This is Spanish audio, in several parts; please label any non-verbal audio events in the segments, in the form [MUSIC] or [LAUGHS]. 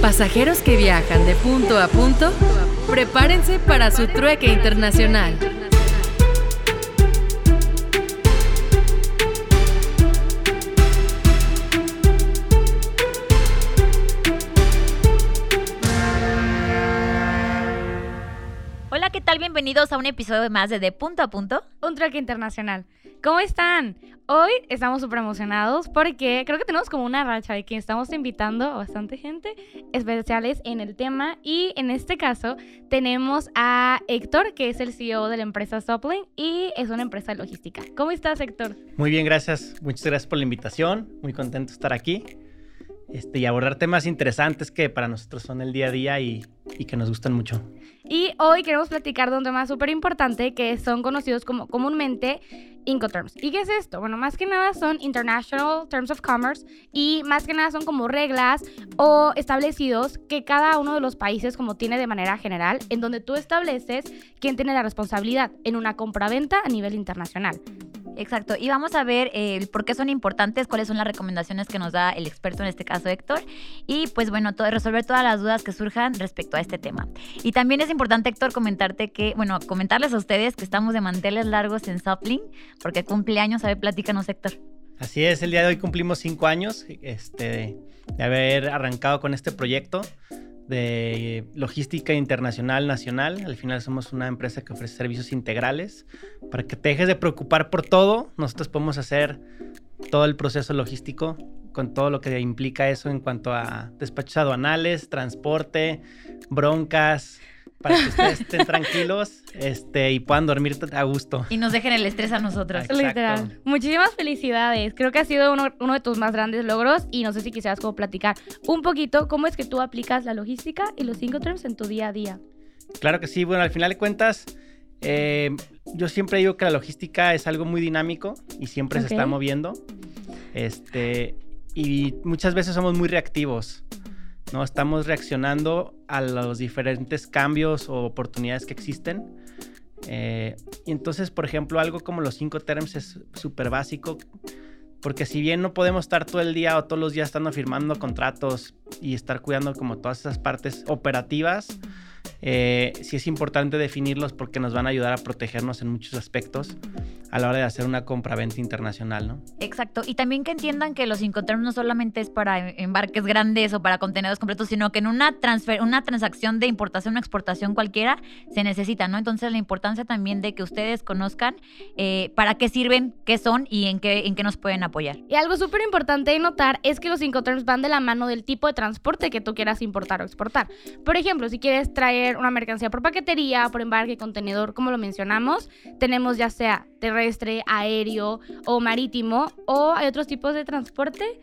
Pasajeros que viajan de punto a punto, prepárense para su trueque internacional. Hola, ¿qué tal? Bienvenidos a un episodio más de De Punto a Punto. Un trueque internacional. ¿Cómo están? Hoy estamos súper emocionados porque creo que tenemos como una racha de que estamos invitando a bastante gente especiales en el tema y en este caso tenemos a Héctor, que es el CEO de la empresa Soplin y es una empresa logística. ¿Cómo estás, Héctor? Muy bien, gracias. Muchas gracias por la invitación. Muy contento de estar aquí este, y abordar temas interesantes que para nosotros son el día a día y, y que nos gustan mucho. Y hoy queremos platicar de un tema súper importante que son conocidos como comúnmente Incoterms. ¿Y qué es esto? Bueno, más que nada son International Terms of Commerce y más que nada son como reglas o establecidos que cada uno de los países como tiene de manera general, en donde tú estableces quién tiene la responsabilidad en una compra-venta a nivel internacional. Exacto, y vamos a ver eh, por qué son importantes, cuáles son las recomendaciones que nos da el experto, en este caso Héctor, y pues bueno, resolver todas las dudas que surjan respecto a este tema. Y también es importante, Héctor, comentarte que, bueno, comentarles a ustedes que estamos de manteles largos en Sapling, porque cumpleaños, a ver, platícanos, Héctor. Así es, el día de hoy cumplimos cinco años este, de haber arrancado con este proyecto de logística internacional nacional. Al final somos una empresa que ofrece servicios integrales. Para que te dejes de preocupar por todo, nosotros podemos hacer todo el proceso logístico con todo lo que implica eso en cuanto a despachos aduanales, transporte, broncas, para que ustedes estén tranquilos este, y puedan dormir a gusto. Y nos dejen el estrés a nosotros. Exacto. Literal. Muchísimas felicidades. Creo que ha sido uno, uno, de tus más grandes logros y no sé si quisieras como platicar un poquito cómo es que tú aplicas la logística y los cinco terms en tu día a día. Claro que sí. Bueno, al final de cuentas, eh, yo siempre digo que la logística es algo muy dinámico y siempre okay. se está moviendo. Este, y muchas veces somos muy reactivos. ¿No? Estamos reaccionando a los diferentes cambios o oportunidades que existen. Eh, y entonces, por ejemplo, algo como los cinco terms es súper básico, porque si bien no podemos estar todo el día o todos los días estando firmando contratos y estar cuidando como todas esas partes operativas, eh, sí es importante definirlos porque nos van a ayudar a protegernos en muchos aspectos a la hora de hacer una compra-venta internacional, ¿no? Exacto. Y también que entiendan que los Incoterms no solamente es para embarques grandes o para contenedores completos, sino que en una, transfer una transacción de importación o exportación cualquiera se necesita, ¿no? Entonces la importancia también de que ustedes conozcan eh, para qué sirven, qué son y en qué, en qué nos pueden apoyar. Y algo súper importante de notar es que los Incoterms van de la mano del tipo de transporte que tú quieras importar o exportar. Por ejemplo, si quieres traer una mercancía por paquetería, por embarque, contenedor, como lo mencionamos, tenemos ya sea terrestre, aéreo o marítimo, o hay otros tipos de transporte.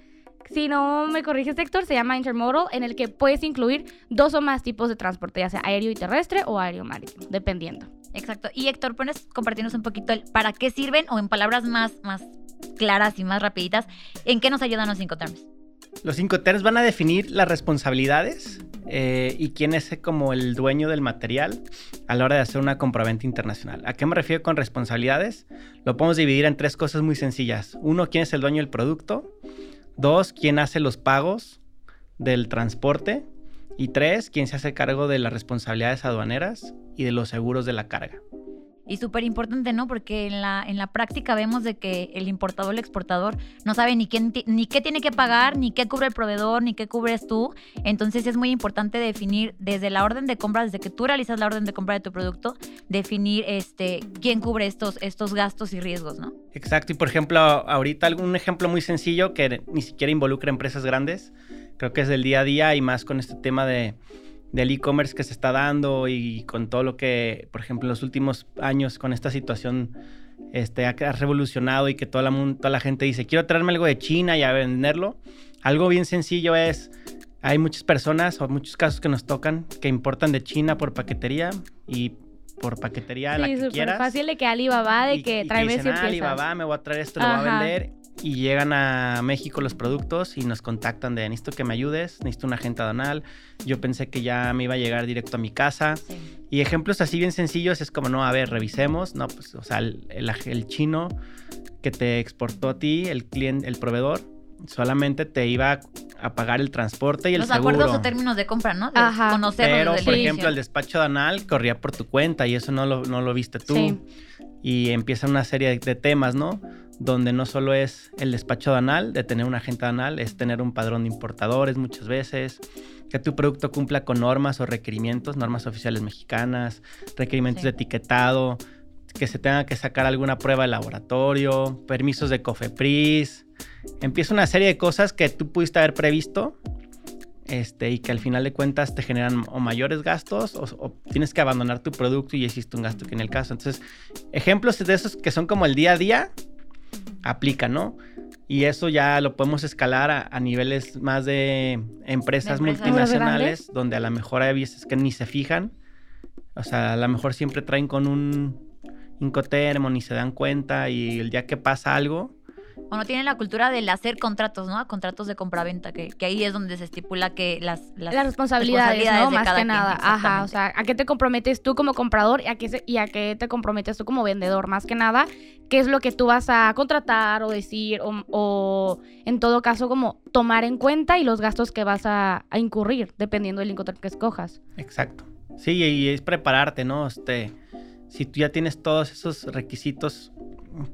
Si no me corriges, Héctor, se llama intermodal, en el que puedes incluir dos o más tipos de transporte, ya sea aéreo y terrestre o aéreo marítimo, dependiendo. Exacto. Y Héctor, ¿puedes compartirnos un poquito el para qué sirven o en palabras más, más claras y más rapiditas, en qué nos ayudan los cinco terms? Los cinco terms van a definir las responsabilidades eh, y quién es como el dueño del material a la hora de hacer una compraventa internacional. ¿A qué me refiero con responsabilidades? Lo podemos dividir en tres cosas muy sencillas. Uno, quién es el dueño del producto. Dos, quién hace los pagos del transporte. Y tres, quién se hace cargo de las responsabilidades aduaneras y de los seguros de la carga. Y súper importante, ¿no? Porque en la, en la práctica vemos de que el importador el exportador no sabe ni qué, ni qué tiene que pagar, ni qué cubre el proveedor, ni qué cubres tú. Entonces es muy importante definir desde la orden de compra, desde que tú realizas la orden de compra de tu producto, definir este, quién cubre estos, estos gastos y riesgos, ¿no? Exacto. Y por ejemplo, ahorita un ejemplo muy sencillo que ni siquiera involucra empresas grandes, creo que es del día a día y más con este tema de del e-commerce que se está dando y con todo lo que, por ejemplo, en los últimos años con esta situación este, ha, revolucionado y que toda la, toda la gente dice, quiero traerme algo de China y a venderlo. Algo bien sencillo es, hay muchas personas o muchos casos que nos tocan que importan de China por paquetería y por paquetería sí, la que súper quieras. fácil de que Alibaba, de y, que tráeme dicen, 100 ah, piezas. Alibaba, me voy a traer esto, lo voy a vender. Y llegan a México los productos y nos contactan de necesito que me ayudes, necesito un agente aduanal. Yo pensé que ya me iba a llegar directo a mi casa. Sí. Y ejemplos así bien sencillos es como, no, a ver, revisemos, no, pues, o sea, el, el, el chino que te exportó a ti, el cliente, el proveedor, solamente te iba a pagar el transporte y el Los seguro. acuerdos o términos de compra, ¿no? De Ajá. conocerlos Pero, por inicio. ejemplo, el despacho de anal corría por tu cuenta y eso no lo, no lo viste tú. Sí. Y empieza una serie de, de temas, ¿no? Donde no solo es el despacho de anal, de tener un agente anal, es tener un padrón de importadores muchas veces, que tu producto cumpla con normas o requerimientos, normas oficiales mexicanas, requerimientos Sí. de etiquetado, que se tenga que sacar alguna prueba de laboratorio, permisos de COFEPRIS. Empieza una serie de cosas que tú pudiste haber previsto este, y que al final de cuentas te generan o mayores gastos o, o tienes que abandonar tu producto y hiciste un gasto que en el caso. Entonces, ejemplos de esos que son como el día a día, aplican, ¿no? Y eso ya lo podemos escalar a, a niveles más de empresas De empresas multinacionales, donde a lo mejor hay veces que ni se fijan. O sea, a lo mejor siempre traen con un incotermo, ni se dan cuenta y el día que pasa algo, O no tienen la cultura del hacer contratos, ¿no? Contratos de compraventa, que, que ahí es donde se estipula que las, las, Las responsabilidades, ¿no? de Más cada que quien, nada. Ajá, o sea, ¿a qué te comprometes tú como comprador y a qué, se- y a qué te comprometes tú como vendedor? Más que nada, ¿qué es lo que tú vas a contratar o decir o, o, en todo caso como tomar en cuenta y los gastos que vas a, a incurrir dependiendo del Incoterm que escojas? Exacto. Sí, y es prepararte, ¿no? Este, si tú ya tienes todos esos requisitos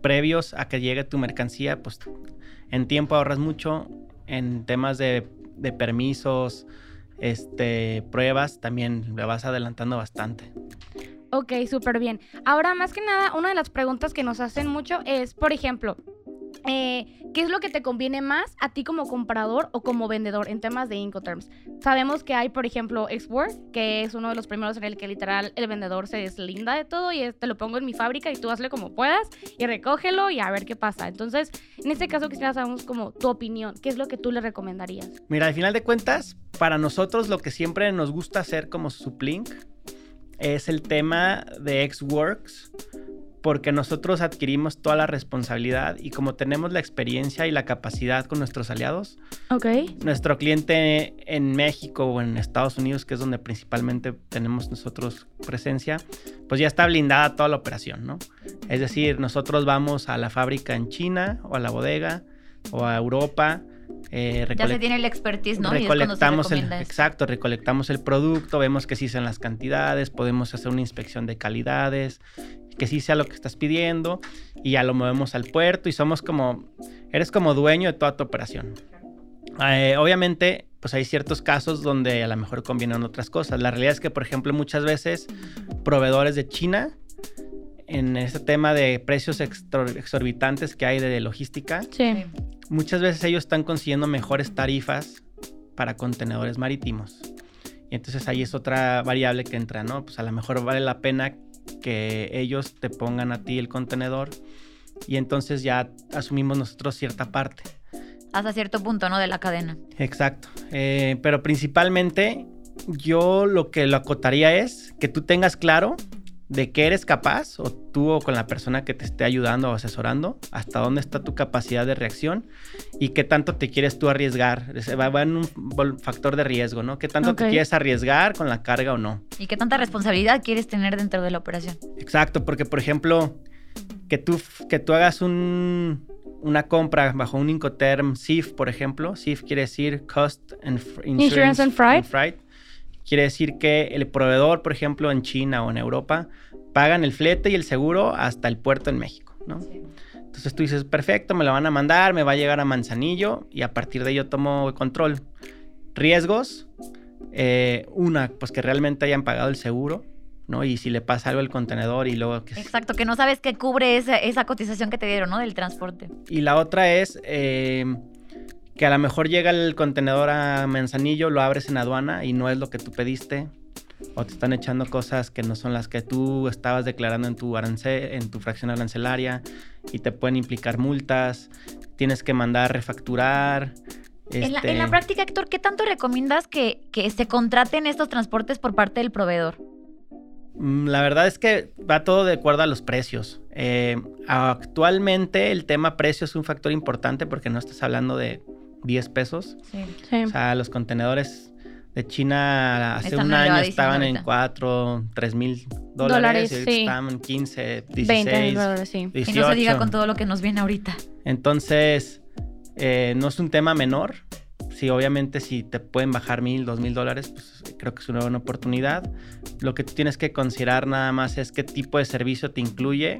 previos a que llegue tu mercancía, pues en tiempo ahorras mucho, en temas de, de permisos, este, pruebas, también le vas adelantando bastante. Ok, súper bien. Ahora, más que nada, una de las preguntas que nos hacen mucho es, por ejemplo, eh, ¿qué es lo que te conviene más a ti como comprador o como vendedor en temas de Incoterms? Sabemos que hay, por ejemplo, Xwork, que es uno de los primeros en el que literal el vendedor se deslinda de todo y te lo pongo en mi fábrica y tú hazle como puedas y recógelo y a ver qué pasa. Entonces, en este caso quisiera saber como tu opinión, ¿qué es lo que tú le recomendarías? Mira, al final de cuentas, para nosotros lo que siempre nos gusta hacer como Suplink es el tema de Xworks, porque nosotros adquirimos toda la responsabilidad y como tenemos la experiencia y la capacidad con nuestros aliados, nuestro cliente en México o en Estados Unidos, que es donde principalmente tenemos nosotros presencia, pues ya está blindada toda la operación, ¿no? Es decir, nosotros vamos a la fábrica en China o a la bodega o a Europa. eh, Ya se tiene el expertise, ¿no? Y es cuando se recolectamos el, exacto, recolectamos el producto, vemos que sí sean las cantidades, podemos hacer una inspección de calidades, que sí sea lo que estás pidiendo y ya lo movemos al puerto y somos como, eres como dueño de toda tu operación. Eh, obviamente, pues hay ciertos casos donde a lo mejor convienen otras cosas. La realidad es que, por ejemplo, muchas veces proveedores de China, en este tema de precios exorbitantes que hay de logística, Sí. muchas veces ellos están consiguiendo mejores tarifas para contenedores marítimos. Y entonces ahí es otra variable que entra, ¿no? Pues a lo mejor vale la pena que ellos te pongan a ti el contenedor y entonces ya asumimos nosotros cierta parte. Hasta cierto punto, ¿no? De la cadena. Exacto. Eh, pero principalmente yo lo que lo acotaría es que tú tengas claro de qué eres capaz, o tú o con la persona que te esté ayudando o asesorando, hasta dónde está tu capacidad de reacción y qué tanto te quieres tú arriesgar. Va, va en un factor de riesgo, ¿no? ¿Qué tanto te quieres arriesgar con la carga o no? ¿Y qué tanta responsabilidad quieres tener dentro de la operación? Exacto, porque por ejemplo, que tú, que tú hagas un, una compra bajo un Incoterm SIF, por ejemplo, SIF quiere decir Cost and Insurance and Freight. Quiere decir que el proveedor, por ejemplo, en China o en Europa, pagan el flete y el seguro hasta el puerto en México, ¿no? Entonces tú dices, perfecto, me lo van a mandar, me va a llegar a Manzanillo y a partir de ello tomo control. Riesgos, eh, una, pues que realmente hayan pagado el seguro, ¿no? Y si le pasa algo al contenedor y luego que... Exacto, que no sabes qué cubre esa, esa cotización que te dieron, ¿no? Del transporte. Y la otra es eh, que a lo mejor llega el contenedor a Manzanillo, lo abres en aduana y no es lo que tú pediste. O te están echando cosas que no son las que tú estabas declarando en tu, arance, en tu fracción arancelaria y te pueden implicar multas. Tienes que mandar a refacturar. En, la, este, en la práctica, Héctor, ¿qué tanto recomiendas que, que se contraten estos transportes por parte del proveedor? Mm, La verdad es que va todo de acuerdo a los precios. Eh, actualmente el tema precio es un factor importante porque no estás hablando de 10 pesos. Sí. Sí. O sea, los contenedores de China hace Están un año estaban en ahorita. 4, 3 mil dólares, Dólares, y sí. están en 15, 16, 20 dólares, sí. 18. Y no se diga con todo lo que nos viene ahorita. Entonces, eh, no es un tema menor. Sí, obviamente si te pueden bajar mil, dos mil dólares, pues creo que es una buena oportunidad. Lo que tú tienes que considerar nada más es qué tipo de servicio te incluye,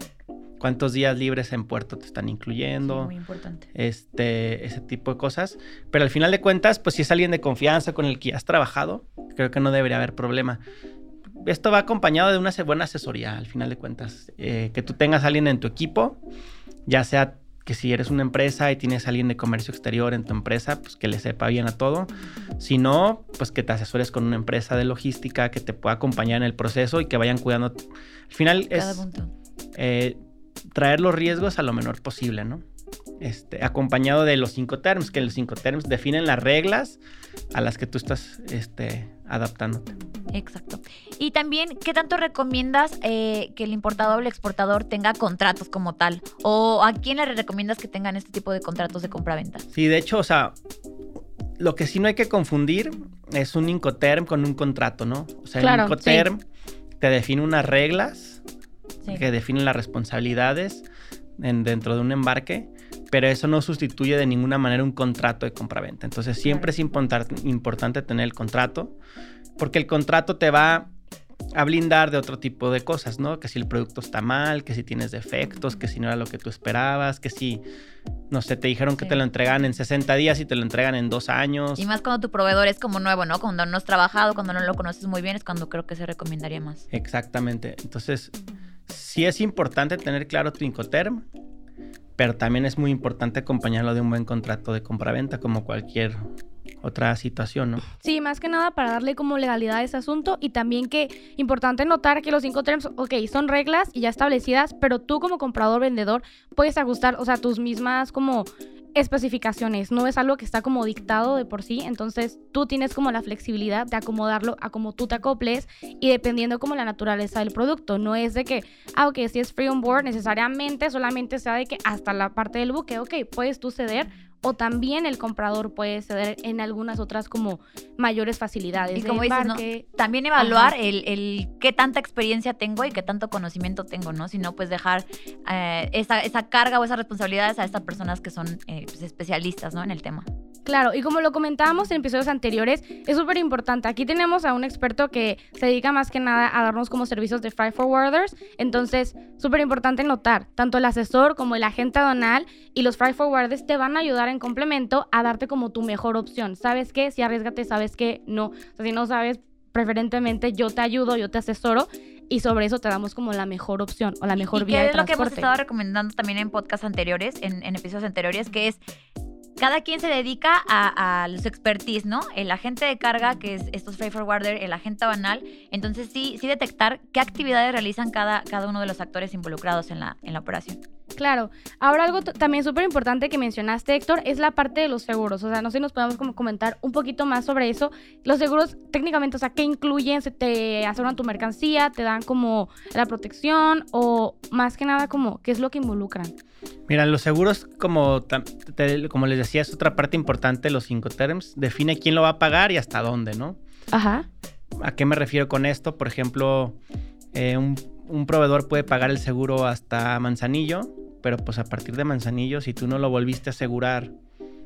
cuántos días libres en puerto te están incluyendo. muy importante. Este, ese tipo de cosas. Pero al final de cuentas, pues si es alguien de confianza con el que has trabajado, creo que no debería haber problema. Esto va acompañado de una buena asesoría, al final de cuentas. Eh, que tú tengas a alguien en tu equipo, ya sea que si eres una empresa y tienes a alguien de comercio exterior en tu empresa, pues que le sepa bien a todo. Si no, pues que te asesores con una empresa de logística que te pueda acompañar en el proceso y que vayan cuidando. Al final Cada es punto. eh, traer los riesgos a lo menor posible, ¿no? Este, acompañado de los cinco terms, que los cinco terms definen las reglas a las que tú estás este, adaptándote. Exacto. Y también, ¿qué tanto recomiendas eh, que el importador o el exportador tenga contratos como tal? ¿O a quién le recomiendas que tengan este tipo de contratos de compra-venta? Sí, de hecho, o sea, lo que sí no hay que confundir es un Incoterm con un contrato, ¿no? O sea, Claro, el Incoterm te define unas reglas Sí. que definen las responsabilidades en- dentro de un embarque, pero eso no sustituye de ninguna manera un contrato de compraventa. Entonces siempre es importar- importante tener el contrato, porque el contrato te va a blindar de otro tipo de cosas, ¿no? Que si el producto está mal, que si tienes defectos, que si no era lo que tú esperabas, que si, no sé, te dijeron que te lo entregan en 60 días y te lo entregan en dos años. Y más cuando tu proveedor es como nuevo, ¿no? Cuando no has trabajado, cuando no lo conoces muy bien, es cuando creo que se recomendaría más. Exactamente. Entonces, sí es importante tener claro tu Incoterm, pero también es muy importante acompañarlo de un buen contrato de compraventa, como cualquier otra situación, ¿no? Sí, más que nada para darle como legalidad a ese asunto y también que importante notar que los cinco terms, ok, son reglas y ya establecidas, pero tú como comprador vendedor puedes ajustar, o sea, tus mismas como especificaciones, no es algo que está como dictado de por sí, entonces tú tienes como la flexibilidad de acomodarlo a como tú te acoples y dependiendo como la naturaleza del producto, no es de que, ah, ok, si es free on board, necesariamente solamente sea de que hasta la parte del buque, ok, puedes tú ceder o también el comprador puede ceder en algunas otras como mayores facilidades Y de como dices, ¿no? También evaluar el, el qué tanta experiencia tengo y qué tanto conocimiento tengo, ¿no? Si no, pues dejar eh, esa, esa carga o esas responsabilidades a estas personas que son eh, pues, especialistas, ¿no? En el tema. Claro, y como lo comentábamos en episodios anteriores, es súper importante. Aquí tenemos a un experto que se dedica más que nada a darnos como servicios de freight forwarders. Entonces, súper importante notar, tanto el asesor como el agente aduanal y los freight forwarders te van a ayudar en complemento a darte como tu mejor opción. ¿Sabes qué? Si arriesgate, ¿sabes qué? No. O sea, si no sabes, preferentemente yo te ayudo, yo te asesoro y sobre eso te damos como la mejor opción o la mejor y vía que de es lo que hemos transporte. estado recomendando también en podcasts anteriores, en, en episodios anteriores, que es cada quien se dedica a, a su expertise, ¿no? El agente de carga, que es estos freight forwarder, el agente banal. Entonces sí, sí detectar qué actividades realizan cada, cada uno de los actores involucrados en la, en la operación. Claro. Ahora algo también súper importante que mencionaste, Héctor, es la parte de los seguros. O sea, no sé si nos podemos como comentar un poquito más sobre eso. Los seguros técnicamente, o sea, ¿qué incluyen? ¿Se te aseguran tu mercancía? ¿Te dan como la protección? O más que nada como, ¿qué es lo que involucran? Mira, los seguros, como, te- como les decía, es otra parte importante de los cinco terms. Define quién lo va a pagar y hasta dónde, ¿no? Ajá. ¿A qué me refiero con esto? Por ejemplo, eh, un, un proveedor puede pagar el seguro hasta Manzanillo, pero pues a partir de Manzanillo, si tú no lo volviste a asegurar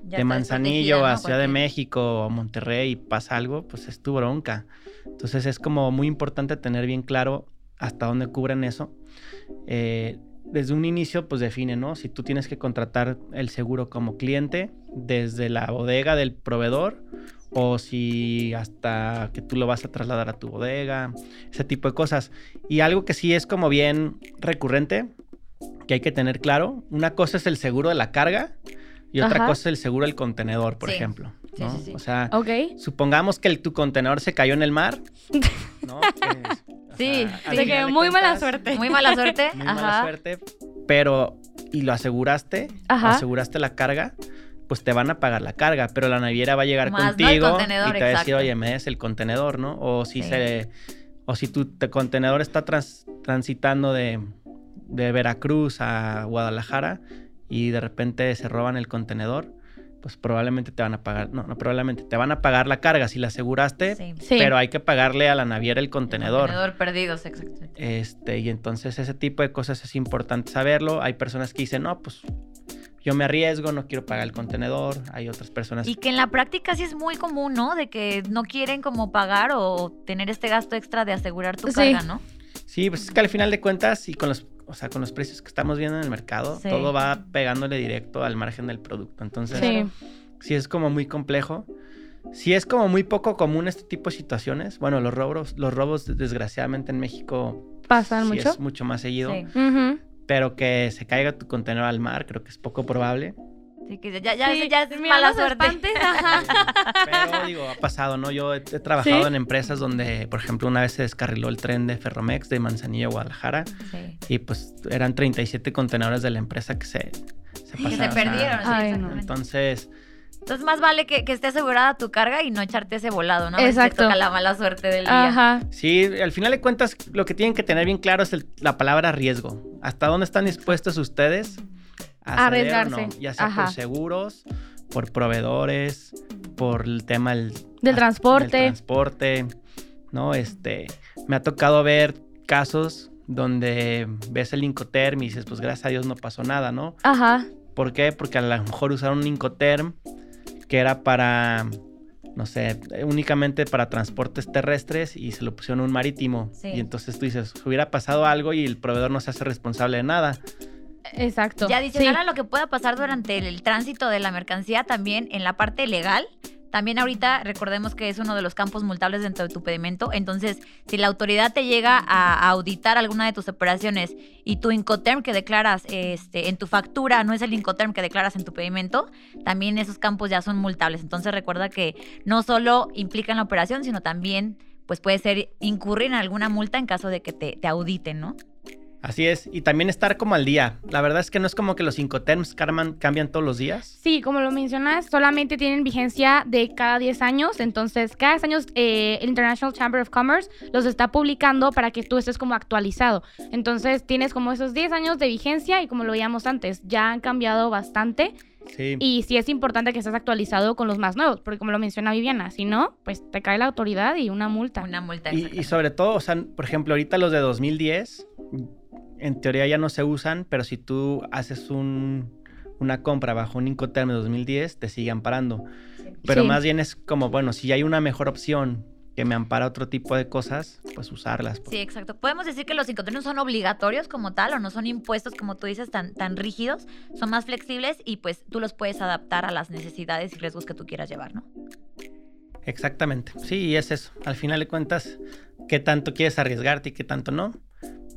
de Manzanillo a Ciudad de México o Monterrey y pasa algo, pues es tu bronca. Entonces es como muy importante tener bien claro hasta dónde cubren eso. Eh, desde un inicio, pues define, ¿no? Si tú tienes que contratar el seguro como cliente desde la bodega del proveedor o si hasta que tú lo vas a trasladar a tu bodega, ese tipo de cosas. Y algo que sí es como bien recurrente, que hay que tener claro, una cosa es el seguro de la carga y otra Ajá. cosa es el seguro del contenedor, por Sí. ejemplo. Sí, ¿no? sí, sí. O sea, supongamos que el- tu contenedor se cayó en el mar. ¿no? [LAUGHS] Pues, o Sí, sea, final que muy mala suerte. Muy mala suerte. [LAUGHS] Muy Ajá. mala suerte. Pero, y lo aseguraste, Ajá. aseguraste la carga, pues te van a pagar la carga, pero la naviera va a llegar contigo y te va a decir, oye, me des el contenedor, ¿no? O si Sí. se, o si tu te- contenedor está trans- transitando de, de Veracruz a Guadalajara y de repente se roban el contenedor, pues probablemente te van a pagar, no, no probablemente, te van a pagar la carga si la aseguraste, Sí. Sí. pero hay que pagarle a la naviera el contenedor. Contenedor perdidos, exactamente. Este, y entonces ese tipo de cosas es importante saberlo. Hay personas que dicen, no, pues yo me arriesgo, no quiero pagar el contenedor, hay otras personas. Y que en la práctica sí es muy común, ¿no? De que no quieren como pagar o tener este gasto extra de asegurar tu Sí. carga, ¿no? Sí, pues es que al final de cuentas y con los, o sea, con los precios que estamos viendo en el mercado, Sí. todo va pegándole directo al margen del producto. Entonces, Sí. sí es como muy complejo. Sí es como muy poco común este tipo de situaciones. Bueno, los robos, los robos desgraciadamente en México ¿Pasan sí mucho? es mucho más seguido. Sí. Pero que se caiga tu contenedor al mar, creo que es poco probable. Sí, que ya, ya, Sí, ya es mira, mala se suerte. espantes. [LAUGHS] Pero digo, ha pasado, ¿no? Yo he, he trabajado Sí. en empresas donde, por ejemplo, una vez se descarriló el tren de Ferromex de Manzanillo a Guadalajara Sí. y pues eran 37 contenedores de la empresa que se, se Que pasaron. se o sea, perdieron. sí, Ay, no. Entonces, Entonces más vale que, que esté asegurada tu carga y no echarte ese volado, ¿no? A si te Exacto. toca la mala suerte del día. Ajá. sí, al final de cuentas, lo que tienen que tener bien claro es el- la palabra riesgo. ¿Hasta dónde están dispuestos ustedes Arriesgarse. no? Ya sea Ajá. por seguros, por proveedores, por el tema del, Del transporte. del transporte, ¿no? Este, me ha tocado ver casos donde ves el Incoterm y dices, pues gracias a Dios no pasó nada, ¿no? Ajá. ¿Por qué? Porque a lo mejor usaron un Incoterm que era para, no sé, únicamente para transportes terrestres y se lo pusieron un marítimo. Sí. Y entonces tú dices, hubiera pasado algo y el proveedor no se hace responsable de nada. Exacto. Y adicional Sí. a lo que pueda pasar durante el, el tránsito de la mercancía, también en la parte legal, también ahorita recordemos que es uno de los campos multables dentro de tu pedimento. Entonces, si la autoridad te llega a, auditar alguna de tus operaciones y tu Incoterm que declaras este, en tu factura no es el Incoterm que declaras en tu pedimento, también esos campos ya son multables. Entonces, recuerda que no solo implican la operación, sino también pues puede ser incurrir en alguna multa en caso de que te, te auditen, ¿no? Así es, y también estar como al día. La verdad es que no es como que los Incoterms cambian, cambian todos los días. Sí, como lo mencionas, solamente tienen vigencia de cada 10 años. Entonces, cada 10 años eh, el International Chamber of Commerce los está publicando para que tú estés como actualizado. Entonces, tienes como esos 10 años de vigencia y como lo veíamos antes, ya han cambiado bastante. Sí. Y sí es importante que estés actualizado con los más nuevos, porque como lo menciona Viviana, si no, pues te cae la autoridad y una multa. Una multa. Y, y sobre todo, o sea, por ejemplo, ahorita los de 2010, en teoría ya no se usan, pero si tú haces un, una compra bajo un Incoterm de 2010, te sigue amparando. Pero Sí. más bien es como, bueno, si hay una mejor opción que me ampara otro tipo de cosas, pues usarlas. Sí, exacto. Podemos decir que los incoterms son obligatorios como tal o no son impuestos como tú dices tan, tan rígidos, son más flexibles y pues tú los puedes adaptar a las necesidades y riesgos que tú quieras llevar, ¿no? Exactamente. Sí, y es eso. Al final de cuentas, ¿qué tanto quieres arriesgarte y qué tanto no?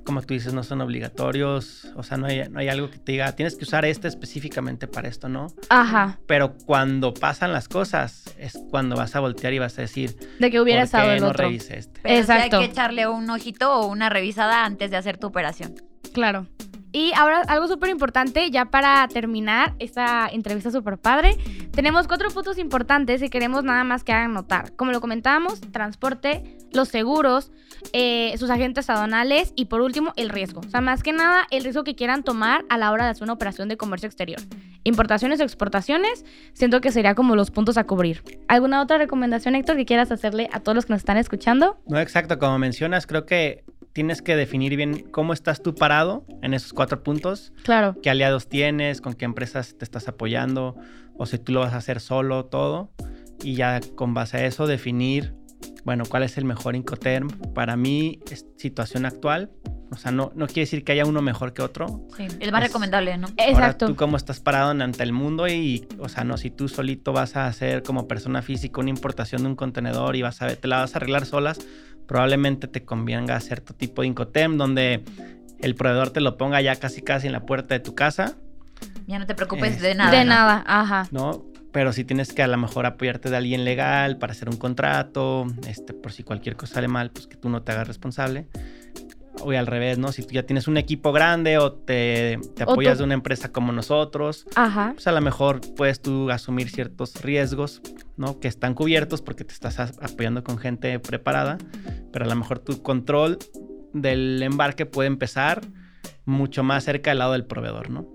Como tú dices, no son obligatorios. O sea, no hay, no hay algo que te diga, tienes que usar este específicamente para esto, ¿no? Ajá, Pero cuando pasan las cosas, es cuando vas a voltear y vas a decir, de que hubiera ¿por estado el no otro. revisé este? Pero Exacto. hay que echarle un ojito o una revisada antes de hacer tu operación. Claro. Y ahora algo súper importante, ya para terminar esta entrevista súper padre, tenemos cuatro puntos importantes que queremos nada más que hagan notar. Como lo comentábamos, transporte, los seguros, eh, sus agentes aduanales y por último el riesgo. O sea, más que nada el riesgo que quieran tomar a la hora de hacer una operación de comercio exterior. Importaciones o exportaciones, siento que sería como los puntos a cubrir. ¿Alguna otra recomendación, Héctor, que quieras hacerle a todos los que nos están escuchando? No, exacto, como mencionas, creo que tienes que definir bien cómo estás tú parado en esos cuatro puntos, Claro. qué aliados tienes, con qué empresas te estás apoyando, o si tú lo vas a hacer solo, todo, y ya con base a eso definir, bueno, cuál es el mejor Incoterm. Para mi situación actual, o sea, no, no quiere decir que haya uno mejor que otro, Sí, es más Es- recomendable, ¿no? Exacto. Ahora tú cómo estás parado ante el mundo y, o sea, no, si tú solito vas a hacer como persona física una importación de un contenedor y vas a, te la vas a arreglar solas, probablemente te convenga hacer tu tipo de Incoterm donde el proveedor te lo ponga ya casi casi en la puerta de tu casa, Ya no te preocupes Es- de nada. de ¿no? nada, ajá. ¿no? Pero si tienes que a lo mejor apoyarte de alguien legal para hacer un contrato, este, por si cualquier cosa sale mal, pues que tú no te hagas responsable. O al revés, ¿no? Si tú ya tienes un equipo grande o te, te O apoyas tú- de una empresa como nosotros, Ajá. pues a lo mejor puedes tú asumir ciertos riesgos, ¿no? Que están cubiertos porque te estás apoyando con gente preparada, pero a lo mejor tu control del embarque puede empezar mucho más cerca del lado del proveedor, ¿no?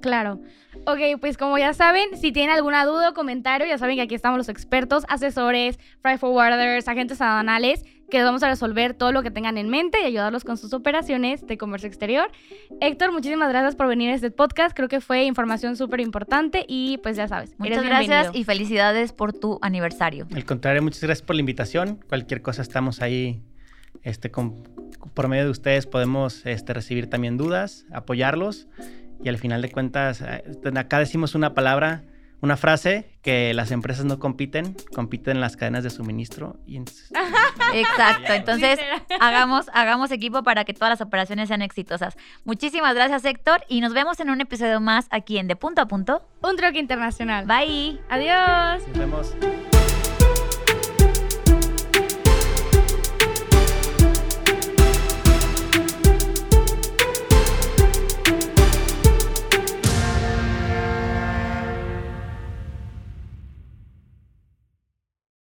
Claro. Ok, pues como ya saben, si tienen alguna duda o comentario, ya saben que aquí estamos los expertos, asesores, freight forwarders, agentes aduanales, que vamos a resolver todo lo que tengan en mente y ayudarlos con sus operaciones de comercio exterior. Héctor, muchísimas gracias por venir a este podcast. Creo que fue información súper importante y pues ya sabes. Muchas gracias y felicidades por tu aniversario. Al contrario, muchas gracias por la invitación. Cualquier cosa estamos ahí este, por medio de ustedes podemos este, recibir también dudas, apoyarlos y al final de cuentas, eh, acá decimos una palabra, una frase que las empresas no compiten, compiten en las cadenas de suministro. Y [LAUGHS] Exacto, entonces hagamos, hagamos equipo para que todas las operaciones sean exitosas. Muchísimas gracias Héctor y nos vemos en un episodio más aquí en De Punto a Punto. Un truque internacional. Bye. Adiós. Nos vemos.